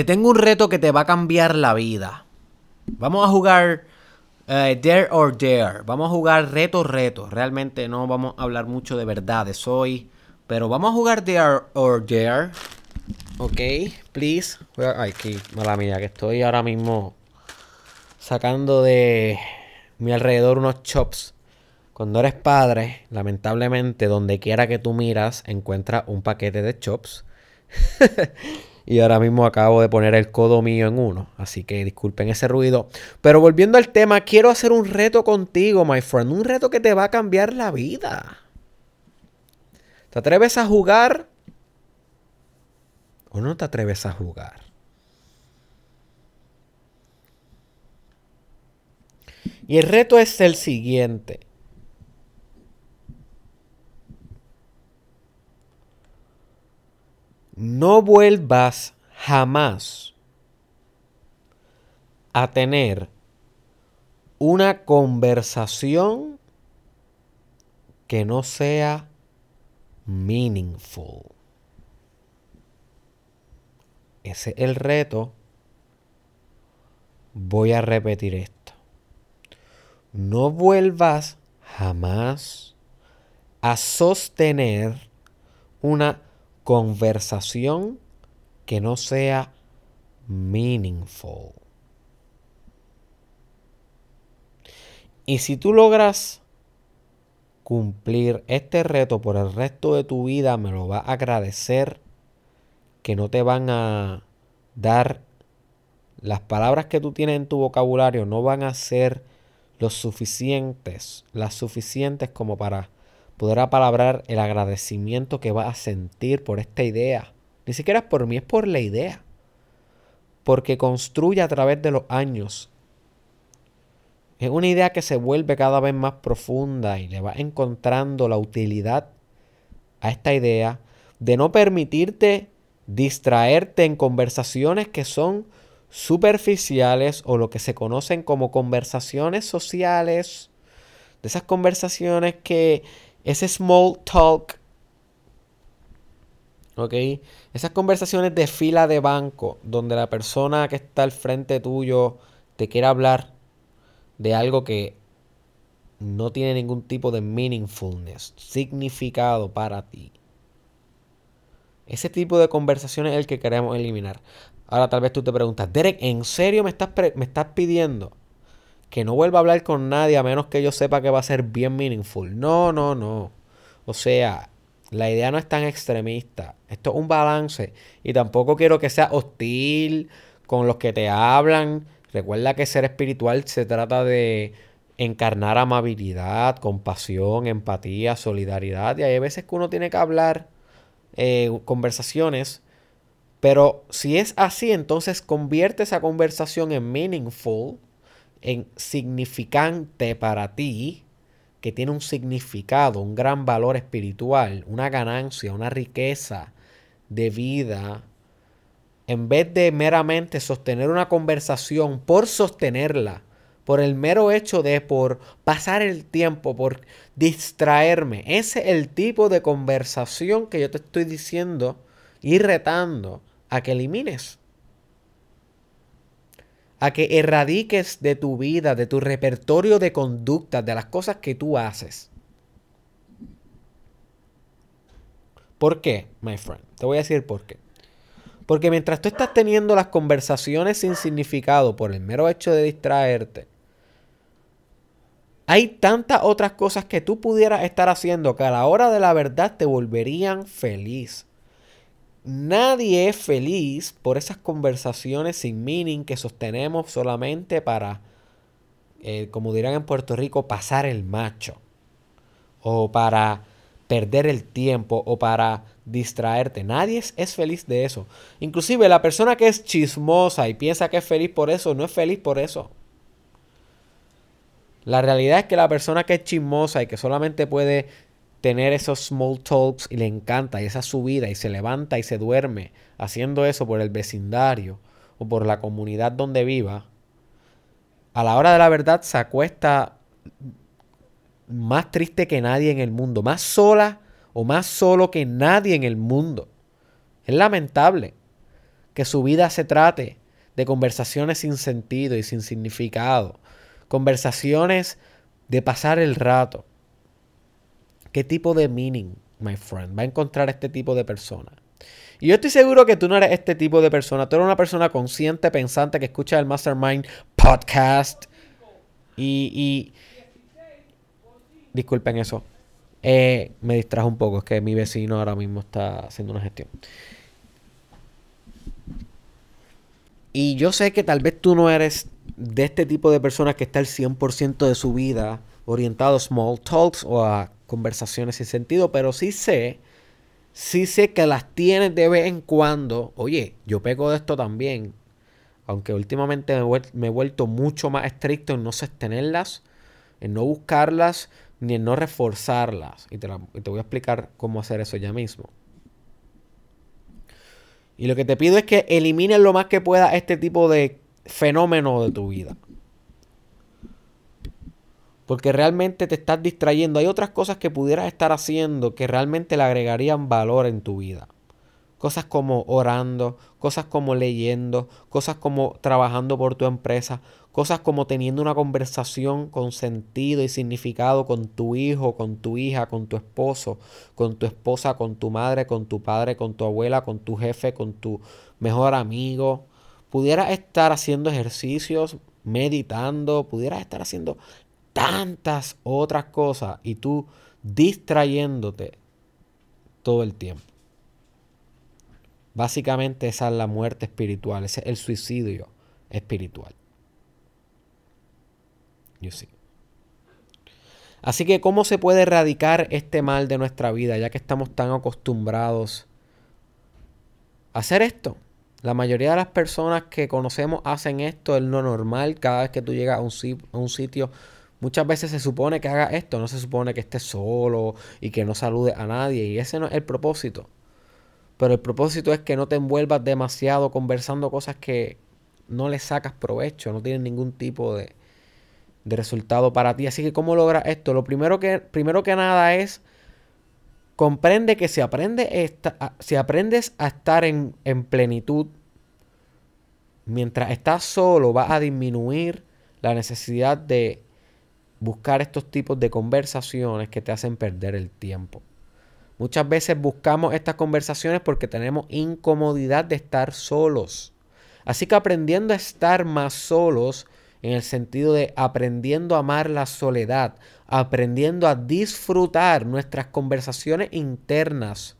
Te tengo un reto que te va a cambiar la vida. Vamos a jugar eh, Dare or Dare. Vamos a jugar reto reto. Realmente no vamos a hablar mucho de verdades hoy. Pero vamos a jugar Dare or Dare. Ok, please. Ay, qué mala mía, que estoy ahora mismo sacando de mi alrededor unos chops. Cuando eres padre, lamentablemente, donde quiera que tú miras, encuentras un paquete de chops. y ahora mismo acabo de poner el codo mío en uno. Así que disculpen ese ruido. Pero volviendo al tema, quiero hacer un reto contigo, my friend. Un reto que te va a cambiar la vida. ¿Te atreves a jugar? ¿O no te atreves a jugar? Y el reto es el siguiente. No vuelvas jamás a tener una conversación que no sea meaningful. Ese es el reto. Voy a repetir esto. No vuelvas jamás a sostener una conversación que no sea meaningful. Y si tú logras cumplir este reto por el resto de tu vida, me lo va a agradecer que no te van a dar las palabras que tú tienes en tu vocabulario no van a ser los suficientes, las suficientes como para poder apalabrar el agradecimiento que vas a sentir por esta idea. Ni siquiera es por mí, es por la idea. Porque construye a través de los años. Es una idea que se vuelve cada vez más profunda y le vas encontrando la utilidad a esta idea de no permitirte distraerte en conversaciones que son superficiales o lo que se conocen como conversaciones sociales, de esas conversaciones que ese small talk, ¿ok? Esas conversaciones de fila de banco, donde la persona que está al frente tuyo te quiere hablar de algo que no tiene ningún tipo de meaningfulness, significado para ti. Ese tipo de conversaciones es el que queremos eliminar. Ahora tal vez tú te preguntas, Derek, ¿en serio me estás, me estás pidiendo que no vuelva a hablar con nadie a menos que yo sepa que va a ser bien meaningful. No, no, no. O sea, la idea no es tan extremista. Esto es un balance. Y tampoco quiero que sea hostil con los que te hablan. Recuerda que ser espiritual se trata de encarnar amabilidad, compasión, empatía, solidaridad. Y hay veces que uno tiene que hablar eh, conversaciones. Pero si es así, entonces convierte esa conversación en meaningful en significante para ti, que tiene un significado, un gran valor espiritual, una ganancia, una riqueza de vida, en vez de meramente sostener una conversación por sostenerla, por el mero hecho de por pasar el tiempo, por distraerme. Ese es el tipo de conversación que yo te estoy diciendo y retando a que elimines a que erradiques de tu vida, de tu repertorio de conductas, de las cosas que tú haces. ¿Por qué, my friend? Te voy a decir por qué. Porque mientras tú estás teniendo las conversaciones sin significado por el mero hecho de distraerte, hay tantas otras cosas que tú pudieras estar haciendo que a la hora de la verdad te volverían feliz. Nadie es feliz por esas conversaciones sin meaning que sostenemos solamente para, eh, como dirán en Puerto Rico, pasar el macho. O para perder el tiempo o para distraerte. Nadie es, es, feliz de eso. Inclusive la persona que es chismosa y piensa que es feliz por eso, no es feliz por eso. La realidad es que la persona que es chismosa y que solamente puede tener esos small talks y le encanta y esa subida y se levanta y se duerme haciendo eso por el vecindario o por la comunidad donde viva, a la hora de la verdad se acuesta más triste que nadie en el mundo, más sola o más solo que nadie en el mundo. Es lamentable que su vida se trate de conversaciones sin sentido y sin significado. Conversaciones de pasar el rato. ¿Qué tipo de meaning, my friend, va a encontrar este tipo de persona? Y yo estoy seguro que tú no eres este tipo de persona. Tú eres una persona consciente, pensante, que escucha el Mastermind podcast. Y, disculpen eso. Eh, me distrajo un poco, es que mi vecino ahora mismo está haciendo una gestión. Y yo sé que tal vez tú no eres de este tipo de personas que está el 100% de su vida orientado a small talks o a conversaciones sin sentido, pero sí sé, sí sé que las tienes de vez en cuando. Oye, yo pego de esto también, aunque últimamente me he vuelto mucho más estricto en no sostenerlas, en no buscarlas, ni en no reforzarlas. Y te, voy a explicar cómo hacer eso ya mismo. Y lo que te pido es que elimines lo más que pueda este tipo de fenómeno de tu vida. Porque realmente te estás distrayendo. Hay otras cosas que pudieras estar haciendo que realmente le agregarían valor en tu vida. Cosas como orando, cosas como leyendo, cosas como trabajando por tu empresa, cosas como teniendo una conversación con sentido y significado con tu hijo, con tu hija, con tu esposo, con tu esposa, con tu madre, con tu padre, con tu abuela, con tu jefe, con tu mejor amigo. Pudieras estar haciendo ejercicios, meditando, pudieras estar haciendo tantas otras cosas y tú distrayéndote todo el tiempo. Básicamente esa es la muerte espiritual, ese es el suicidio espiritual. You see. Así que, ¿cómo se puede erradicar este mal de nuestra vida, ya que estamos tan acostumbrados a hacer esto? La mayoría de las personas que conocemos hacen esto, es lo normal. Cada vez que tú llegas a un, a un sitio, muchas veces se supone que haga esto, no se supone que estés solo y que no salude a nadie. Y ese no es el propósito. Pero el propósito es que no te envuelvas demasiado conversando cosas que no le sacas provecho, no tienen ningún tipo de, resultado para ti. Así que, ¿cómo logras esto? Lo primero que, primero que nada es comprende que si, aprende si aprendes a estar en, en plenitud, mientras estás solo, vas a disminuir la necesidad de buscar estos tipos de conversaciones que te hacen perder el tiempo. Muchas veces buscamos estas conversaciones porque tenemos incomodidad de estar solos. Así que aprendiendo a estar más solos, en el sentido de aprendiendo a amar la soledad, aprendiendo a disfrutar nuestras conversaciones internas,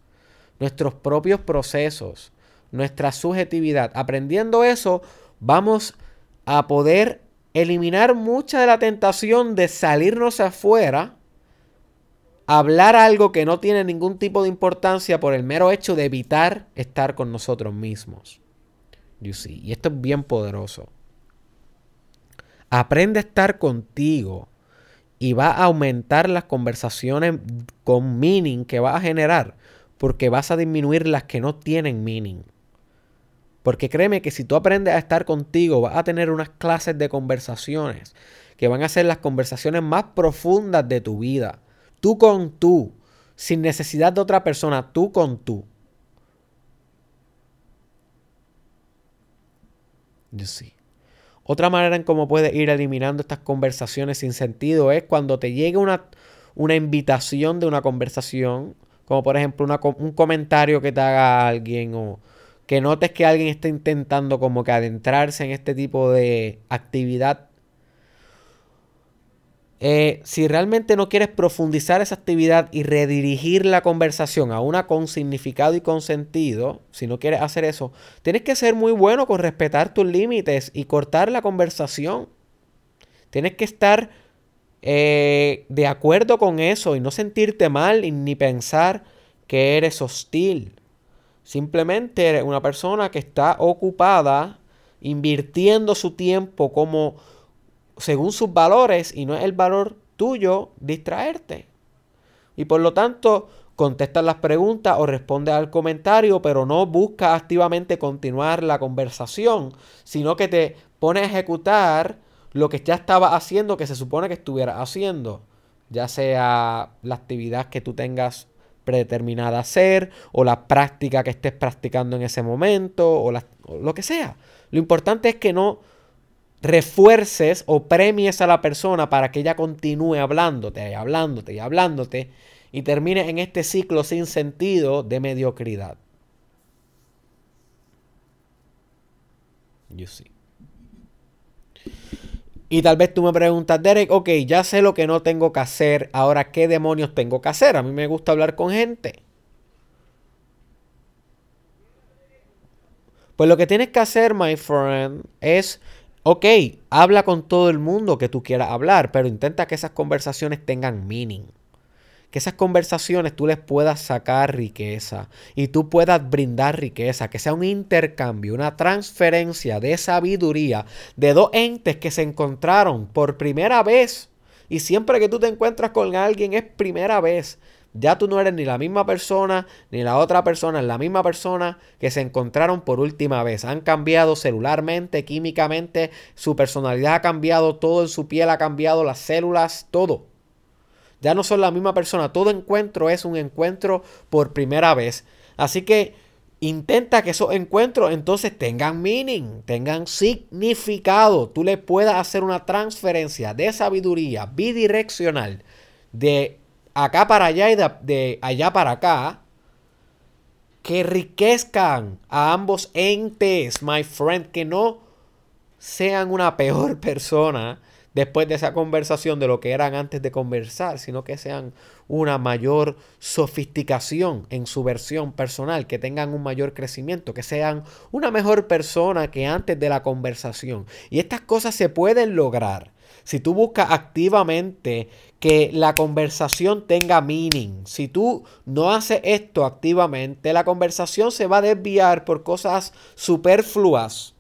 nuestros propios procesos, nuestra subjetividad. Aprendiendo eso, vamos a poder eliminar mucha de la tentación de salirnos afuera hablar algo que no tiene ningún tipo de importancia por el mero hecho de evitar estar con nosotros mismos. You see. Y esto es bien poderoso. Aprende a estar contigo y va a aumentar las conversaciones con meaning que vas a generar porque vas a disminuir las que no tienen meaning. Porque créeme que si tú aprendes a estar contigo, vas a tener unas clases de conversaciones que van a ser las conversaciones más profundas de tu vida Tú con tú, sin necesidad de otra persona, tú con tú. Yo sí. Otra manera en cómo puedes ir eliminando estas conversaciones sin sentido es cuando te llegue una, una invitación de una conversación, como por ejemplo un comentario que te haga alguien o que notes que alguien está intentando como que adentrarse en este tipo de actividad eh, si realmente no quieres profundizar esa actividad y redirigir la conversación a una con significado y con sentido, si no quieres hacer eso, tienes que ser muy bueno con respetar tus límites y cortar la conversación. Tienes que estar eh, de acuerdo con eso y no sentirte mal ni pensar que eres hostil. Simplemente eres una persona que está ocupada invirtiendo su tiempo como según sus valores y no es el valor tuyo distraerte. Y por lo tanto, contestas las preguntas o responde al comentario, pero no busca activamente continuar la conversación, sino que te pone a ejecutar lo que ya estaba haciendo, que se supone que estuviera haciendo, ya sea la actividad que tú tengas predeterminada a hacer, o la práctica que estés practicando en ese momento, o, o lo que sea. Lo importante es que no refuerces o premies a la persona para que ella continúe hablándote y hablándote y hablándote y termine en este ciclo sin sentido de mediocridad. You see. Y tal vez tú me preguntas, Derek, ok, ya sé lo que no tengo que hacer, ahora qué demonios tengo que hacer. A mí me gusta hablar con gente. Pues lo que tienes que hacer, my friend, es, ok, habla con todo el mundo que tú quieras hablar, pero intenta que esas conversaciones tengan meaning que esas conversaciones tú les puedas sacar riqueza y tú puedas brindar riqueza, que sea un intercambio, una transferencia de sabiduría de dos entes que se encontraron por primera vez. Y siempre que tú te encuentras con alguien es primera vez. Ya tú no eres ni la misma persona, ni la otra persona, es la misma persona que se encontraron por última vez. Han cambiado celularmente, químicamente, su personalidad ha cambiado, todo en su piel ha cambiado, las células, todo. Ya no son la misma persona. Todo encuentro es un encuentro por primera vez. Así que intenta que esos encuentros entonces tengan meaning, tengan significado. Tú le puedas hacer una transferencia de sabiduría bidireccional de acá para allá y de, allá para acá que enriquezcan a ambos entes, my friend, que no sean una peor persona después de esa conversación de lo que eran antes de conversar, sino que sean una mayor sofisticación en su versión personal, que tengan un mayor crecimiento, que sean una mejor persona que antes de la conversación. Y estas cosas se pueden lograr si tú buscas activamente que la conversación tenga meaning, si tú no haces esto activamente, la conversación se va a desviar por cosas superfluas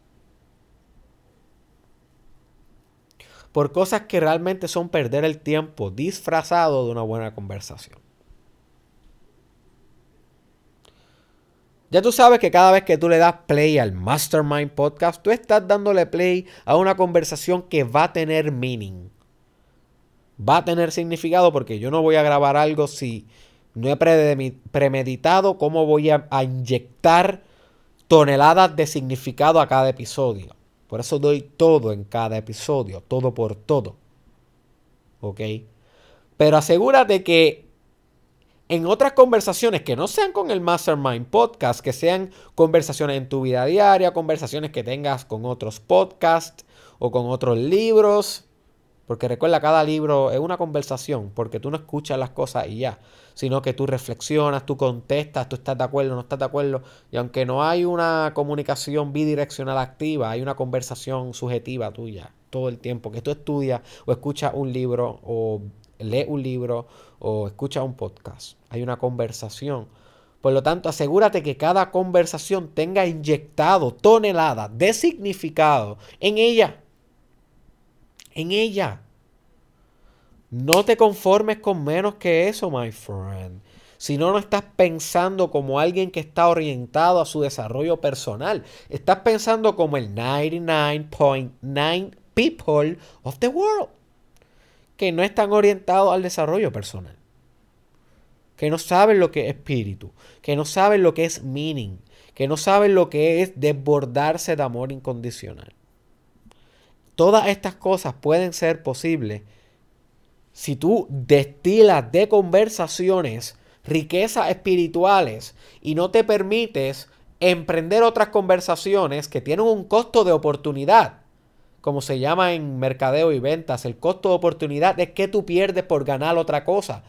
por cosas que realmente son perder el tiempo disfrazado de una buena conversación. Ya tú sabes que cada vez que tú le das play al Mastermind Podcast, tú estás dándole play a una conversación que va a tener meaning. Va a tener significado porque yo no voy a grabar algo si no he premeditado cómo voy a, inyectar toneladas de significado a cada episodio. Por eso doy todo en cada episodio, todo por todo. ¿Ok? Pero asegúrate que en otras conversaciones que no sean con el Mastermind Podcast, que sean conversaciones en tu vida diaria, conversaciones que tengas con otros podcasts o con otros libros, porque recuerda, cada libro es una conversación, porque tú no escuchas las cosas y ya, sino que tú reflexionas, tú contestas, tú estás de acuerdo, no estás de acuerdo. Y aunque no hay una comunicación bidireccional activa, hay una conversación subjetiva tuya todo el tiempo, que tú estudias o escuchas un libro o lees un libro o escuchas un podcast. Hay una conversación. Por lo tanto, asegúrate que cada conversación tenga inyectado toneladas de significado en ella en ella. No te conformes con menos que eso, my friend. Si no, no estás pensando como alguien que está orientado a su desarrollo personal. Estás pensando como el 99.9 people of the world. Que no están orientados al desarrollo personal. Que no saben lo que es espíritu. Que no saben lo que es meaning. Que no saben lo que es desbordarse de amor incondicional. Todas estas cosas pueden ser posibles si tú destilas de conversaciones riquezas espirituales y no te permites emprender otras conversaciones que tienen un costo de oportunidad, como se llama en mercadeo y ventas. El costo de oportunidad es que tú pierdes por ganar otra cosa.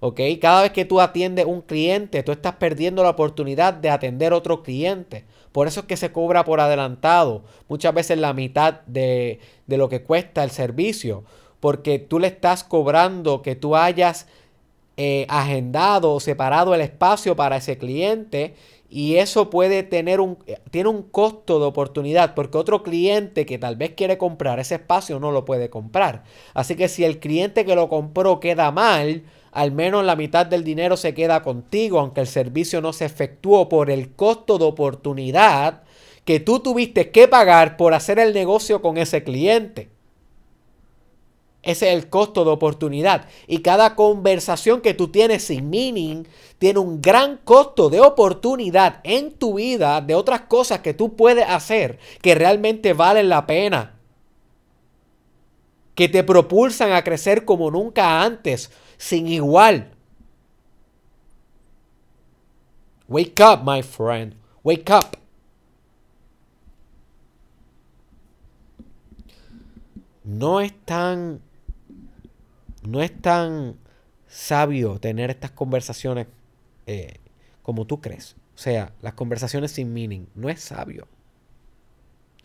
¿Ok? Cada vez que tú atiendes un cliente, tú estás perdiendo la oportunidad de atender otro cliente. Por eso es que se cobra por adelantado, muchas veces la mitad de, lo que cuesta el servicio, porque tú le estás cobrando que tú hayas eh, agendado o separado el espacio para ese cliente y eso puede tener un, tiene un costo de oportunidad porque otro cliente que tal vez quiere comprar ese espacio no lo puede comprar. Así que si el cliente que lo compró queda mal, al menos la mitad del dinero se queda contigo, aunque el servicio no se efectuó por el costo de oportunidad que tú tuviste que pagar por hacer el negocio con ese cliente. Ese es el costo de oportunidad. Y cada conversación que tú tienes sin meaning tiene un gran costo de oportunidad en tu vida de otras cosas que tú puedes hacer que realmente valen la pena. Que te propulsan a crecer como nunca antes, sin igual. Wake up, my friend. Wake up. No es tan no es tan sabio tener estas conversaciones eh, como tú crees. O sea, las conversaciones sin meaning. No es sabio.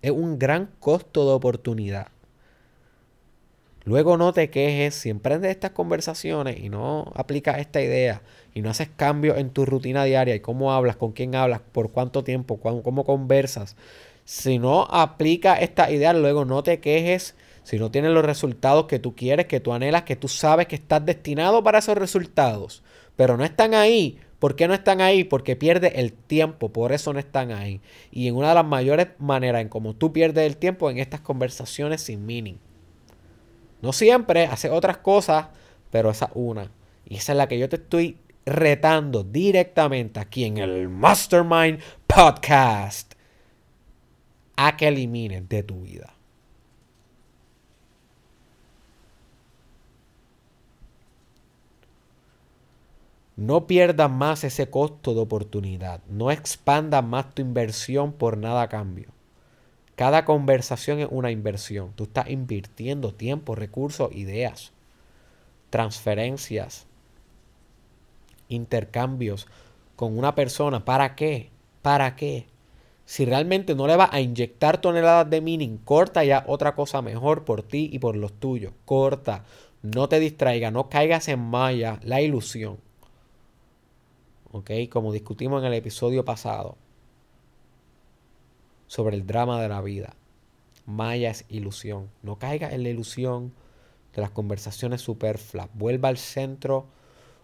Es un gran costo de oportunidad. Luego no te quejes si emprendes estas conversaciones y no aplicas esta idea y no haces cambios en tu rutina diaria y cómo hablas, con quién hablas, por cuánto tiempo, cómo conversas. Si no aplicas esta idea, luego no te quejes si no tienes los resultados que tú quieres, que tú anhelas, que tú sabes que estás destinado para esos resultados, pero no están ahí. ¿Por qué no están ahí? Porque pierdes el tiempo, por eso no están ahí. Y en una de las mayores maneras en cómo tú pierdes el tiempo en estas conversaciones sin meaning. No siempre, hace otras cosas, pero esa una. Y esa es la que yo te estoy retando directamente aquí en el Mastermind Podcast a que elimines de tu vida. No pierdas más ese costo de oportunidad. No expandas más tu inversión por nada a cambio. Cada conversación es una inversión. Tú estás invirtiendo tiempo, recursos, ideas, transferencias, intercambios con una persona. ¿Para qué? ¿Para qué? Si realmente no le vas a inyectar toneladas de mining, corta ya otra cosa mejor por ti y por los tuyos. Corta. No te distraiga, no caigas en malla la ilusión. ¿ok? Como discutimos en el episodio pasado sobre el drama de la vida. Maya es ilusión. No caiga en la ilusión de las conversaciones superfluas. Vuelva al centro,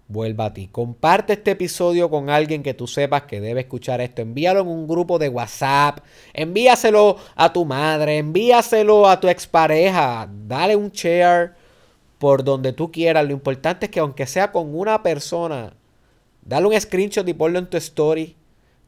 vuelva a ti. Comparte este episodio con alguien que tú sepas que debe escuchar esto. Envíalo en un grupo de WhatsApp. Envíaselo a tu madre. Envíaselo a tu expareja. Dale un share por donde tú quieras. Lo importante es que aunque sea con una persona, Dale un screenshot y ponlo en tu story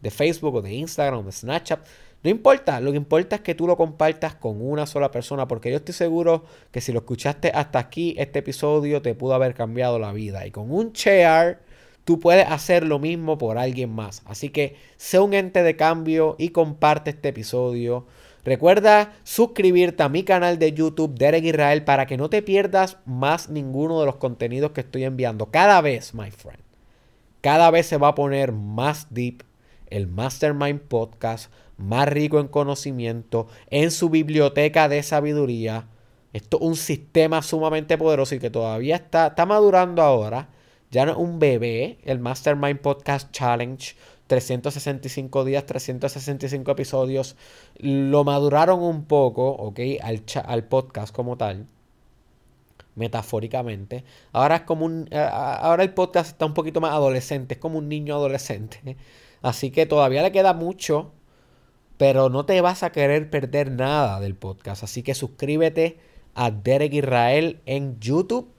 de Facebook o de Instagram o de Snapchat. No importa, lo que importa es que tú lo compartas con una sola persona, porque yo estoy seguro que si lo escuchaste hasta aquí, este episodio te pudo haber cambiado la vida. Y con un share, tú puedes hacer lo mismo por alguien más. Así que sé un ente de cambio y comparte este episodio. Recuerda suscribirte a mi canal de YouTube, Derek Israel, para que no te pierdas más ninguno de los contenidos que estoy enviando cada vez, my friend. Cada vez se va a poner más deep el Mastermind Podcast, más rico en conocimiento, en su biblioteca de sabiduría. Esto es un sistema sumamente poderoso y que todavía está, está madurando ahora. Ya no es un bebé, el Mastermind Podcast Challenge. 365 días, 365 episodios. Lo maduraron un poco, ¿ok? Al, al podcast como tal metafóricamente. Ahora es como un. Ahora el podcast está un poquito más adolescente, es como un niño adolescente. Así que todavía le queda mucho, pero no te vas a querer perder nada del podcast. Así que suscríbete a Derek Israel en YouTube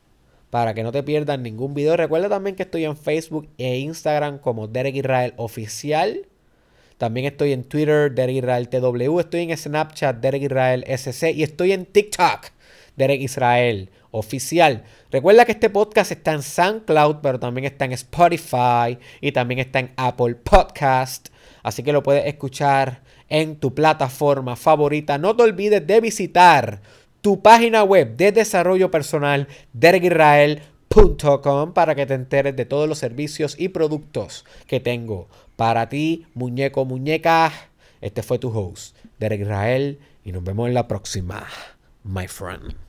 para que no te pierdas ningún video. Recuerda también que estoy en Facebook e Instagram como Derek Israel Oficial. También estoy en Twitter, Derek Israel TW. Estoy en Snapchat, Derek Israel SC. Y estoy en TikTok, Derek Israel oficial. Recuerda que este podcast está en SoundCloud, pero también está en Spotify y también está en Apple Podcast. Así que lo puedes escuchar en tu plataforma favorita. No te olvides de visitar tu página web de desarrollo personal, dergirrael.com, para que te enteres de todos los servicios y productos que tengo para ti, muñeco, muñeca. Este fue tu host, Derek Israel, y nos vemos en la próxima, my friend.